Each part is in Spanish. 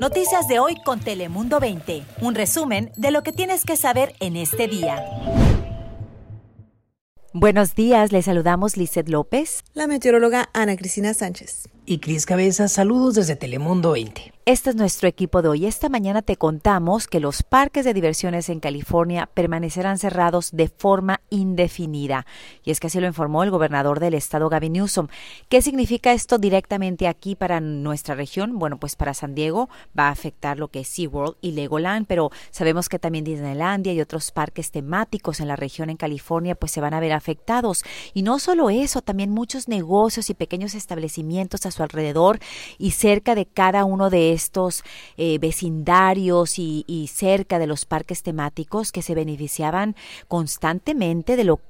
Noticias de hoy con Telemundo 20. Un resumen de lo que tienes que saber en este día. Buenos días, les saludamos Lizeth López, la meteoróloga Ana Cristina Sánchez y Cris Cabeza. Saludos desde Telemundo 20. Este es nuestro equipo de hoy. Esta mañana te contamos que los parques de diversiones en California permanecerán cerrados de forma indefinida. Y es que así lo informó el gobernador del estado, Gavin Newsom. ¿Qué significa esto directamente aquí para nuestra región? Bueno, pues para San Diego va a afectar lo que es SeaWorld y Legoland, pero sabemos que también Disneylandia y otros parques temáticos en la región en California pues se van a ver afectados. Y no solo eso, también muchos negocios y pequeños establecimientos a su alrededor y cerca de cada uno de estos eh, vecindarios y, y cerca de los parques temáticos que se beneficiaban constantemente de lo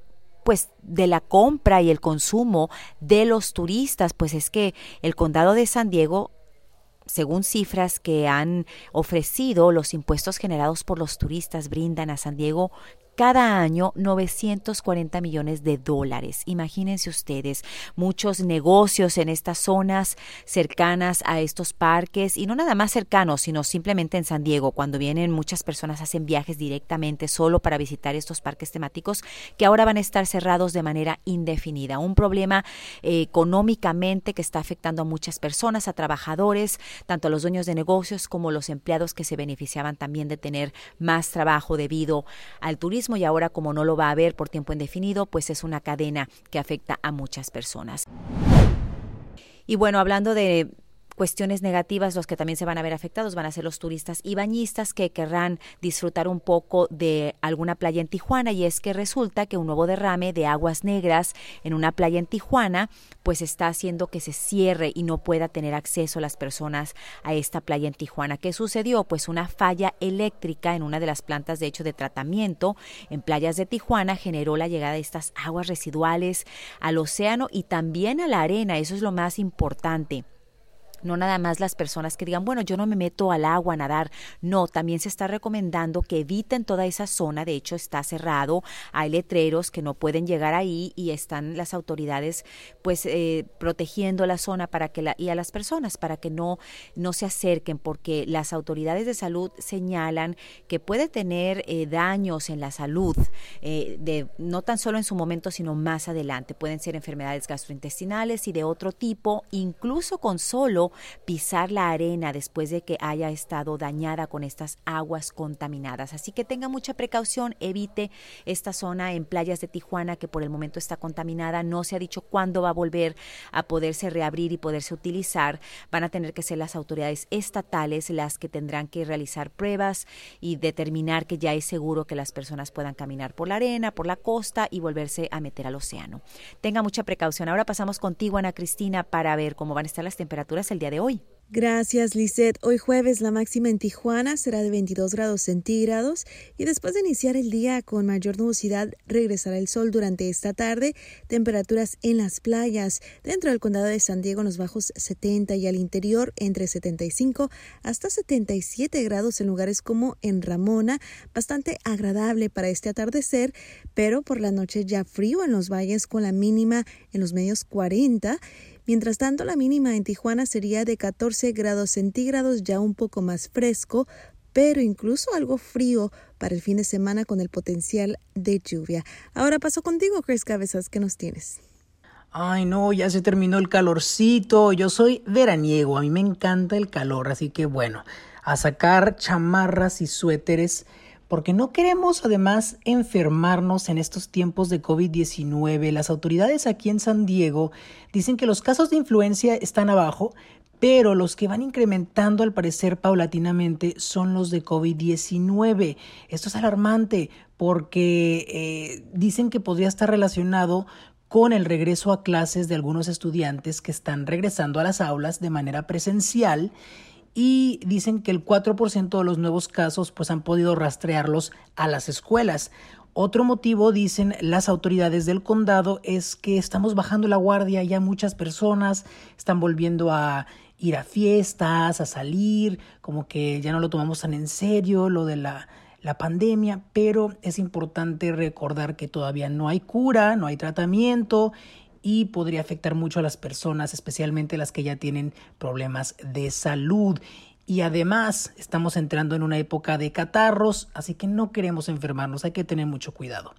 pues de la compra y el consumo de los turistas, pues es que el condado de San Diego según cifras que han ofrecido, los impuestos generados por los turistas brindan a San Diego cada año 940 millones de dólares. Imagínense ustedes, muchos negocios en estas zonas cercanas a estos parques y no nada más cercanos, sino simplemente en San Diego, cuando vienen muchas personas hacen viajes directamente solo para visitar estos parques temáticos que ahora van a estar cerrados de manera indefinida. Un problema eh, económicamente que está afectando a muchas personas, a trabajadores, tanto a los dueños de negocios como los empleados que se beneficiaban también de tener más trabajo debido al turismo y ahora como no lo va a haber por tiempo indefinido, pues es una cadena que afecta a muchas personas. Y bueno, hablando de cuestiones negativas, los que también se van a ver afectados van a ser los turistas y bañistas que querrán disfrutar un poco de alguna playa en Tijuana y es que resulta que un nuevo derrame de aguas negras en una playa en Tijuana pues está haciendo que se cierre y no pueda tener acceso las personas a esta playa en Tijuana. ¿Qué sucedió? Pues una falla eléctrica en una de las plantas de hecho de tratamiento en playas de Tijuana generó la llegada de estas aguas residuales al océano y también a la arena. Eso es lo más importante no nada más las personas que digan, bueno, yo no me meto al agua a nadar. No, también se está recomendando que eviten toda esa zona. De hecho, está cerrado. Hay letreros que no pueden llegar ahí y están las autoridades pues eh, protegiendo la zona para que la, y a las personas para que no, no se acerquen porque las autoridades de salud señalan que puede tener eh, daños en la salud, eh, de, no tan solo en su momento, sino más adelante. Pueden ser enfermedades gastrointestinales y de otro tipo, incluso con solo pisar la arena después de que haya estado dañada con estas aguas contaminadas. Así que tenga mucha precaución, evite esta zona en playas de Tijuana que por el momento está contaminada. No se ha dicho cuándo va a volver a poderse reabrir y poderse utilizar. Van a tener que ser las autoridades estatales las que tendrán que realizar pruebas y determinar que ya es seguro que las personas puedan caminar por la arena, por la costa y volverse a meter al océano. Tenga mucha precaución. Ahora pasamos contigo, Ana Cristina, para ver cómo van a estar las temperaturas día de hoy. Gracias, Lisette. Hoy jueves la máxima en Tijuana será de 22 grados centígrados y después de iniciar el día con mayor nubosidad regresará el sol durante esta tarde. Temperaturas en las playas dentro del condado de San Diego en los bajos 70 y al interior entre 75 hasta 77 grados en lugares como en Ramona. Bastante agradable para este atardecer, pero por la noche ya frío en los valles con la mínima en los medios 40 Mientras tanto, la mínima en Tijuana sería de 14 grados centígrados, ya un poco más fresco, pero incluso algo frío para el fin de semana con el potencial de lluvia. Ahora paso contigo, Chris Cabezas, ¿qué nos tienes? Ay, no, ya se terminó el calorcito. Yo soy veraniego, a mí me encanta el calor, así que bueno, a sacar chamarras y suéteres porque no queremos además enfermarnos en estos tiempos de COVID-19. Las autoridades aquí en San Diego dicen que los casos de influencia están abajo, pero los que van incrementando al parecer paulatinamente son los de COVID-19. Esto es alarmante porque eh, dicen que podría estar relacionado con el regreso a clases de algunos estudiantes que están regresando a las aulas de manera presencial y dicen que el 4% de los nuevos casos pues han podido rastrearlos a las escuelas. Otro motivo, dicen las autoridades del condado, es que estamos bajando la guardia, ya muchas personas están volviendo a ir a fiestas, a salir, como que ya no lo tomamos tan en serio, lo de la, la pandemia, pero es importante recordar que todavía no hay cura, no hay tratamiento y podría afectar mucho a las personas, especialmente las que ya tienen problemas de salud. y además estamos entrando en una época de catarros, así que no queremos enfermarnos, hay que tener mucho cuidado.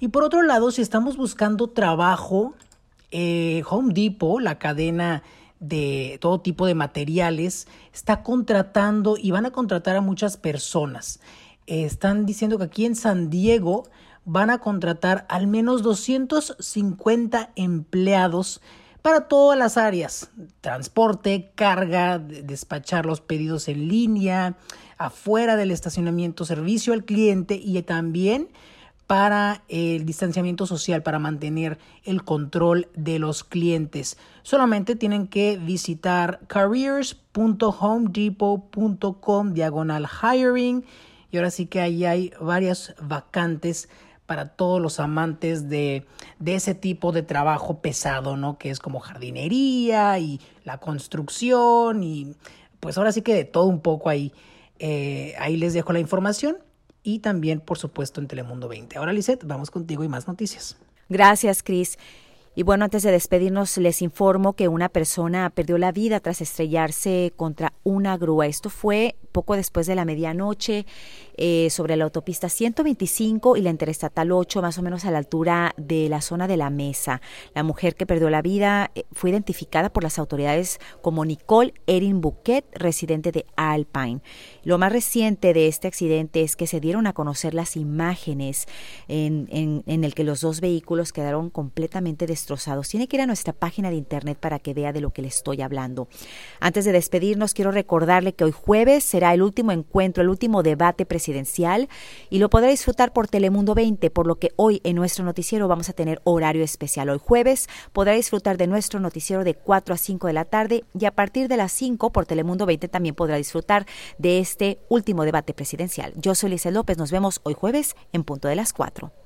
Y por otro lado, si estamos buscando trabajo, eh, Home Depot, la cadena de todo tipo de materiales, está contratando y van a contratar a muchas personas. están diciendo que aquí en San Diego van a contratar al menos 250 empleados para todas las áreas, transporte, carga, despachar los pedidos en línea, afuera del estacionamiento, servicio al cliente y también para el distanciamiento social, para mantener el control de los clientes. Solamente tienen que visitar careers.homedepot.com diagonal hiring y ahora sí que ahí hay varias vacantes para todos los amantes de, ese tipo de trabajo pesado, ¿no? Que es como jardinería y la construcción y pues ahora sí que de todo un poco ahí. Eh, ahí les dejo la información y también, por supuesto, en Telemundo 20. Ahora, Lisette, vamos contigo y más noticias. Gracias, Cris. Y bueno, antes de despedirnos, les informo que una persona perdió la vida tras estrellarse contra una grúa. Esto fue poco después de la medianoche eh, sobre la autopista 125 y la interestatal 8, más o menos a la altura de la zona de la mesa. La mujer que perdió la vida eh, fue identificada por las autoridades como Nicole Erin Bouquet, residente de Alpine. Lo más reciente de este accidente es que se dieron a conocer las imágenes en, en, en el que los dos vehículos quedaron completamente Tiene que ir a nuestra página de internet para que vea de lo que le estoy hablando. Antes de despedirnos, quiero recordarle que hoy jueves será el último encuentro, el último debate presidencial presidencial y lo podrá disfrutar por Telemundo 20, por lo que hoy en nuestro noticiero vamos a tener horario especial. Hoy jueves podrá disfrutar de nuestro noticiero de 4 a 5 de la tarde y a partir de las 5 por Telemundo 20 también podrá disfrutar de este último debate presidencial. Yo soy Lisa López, nos vemos hoy jueves en punto de las 4.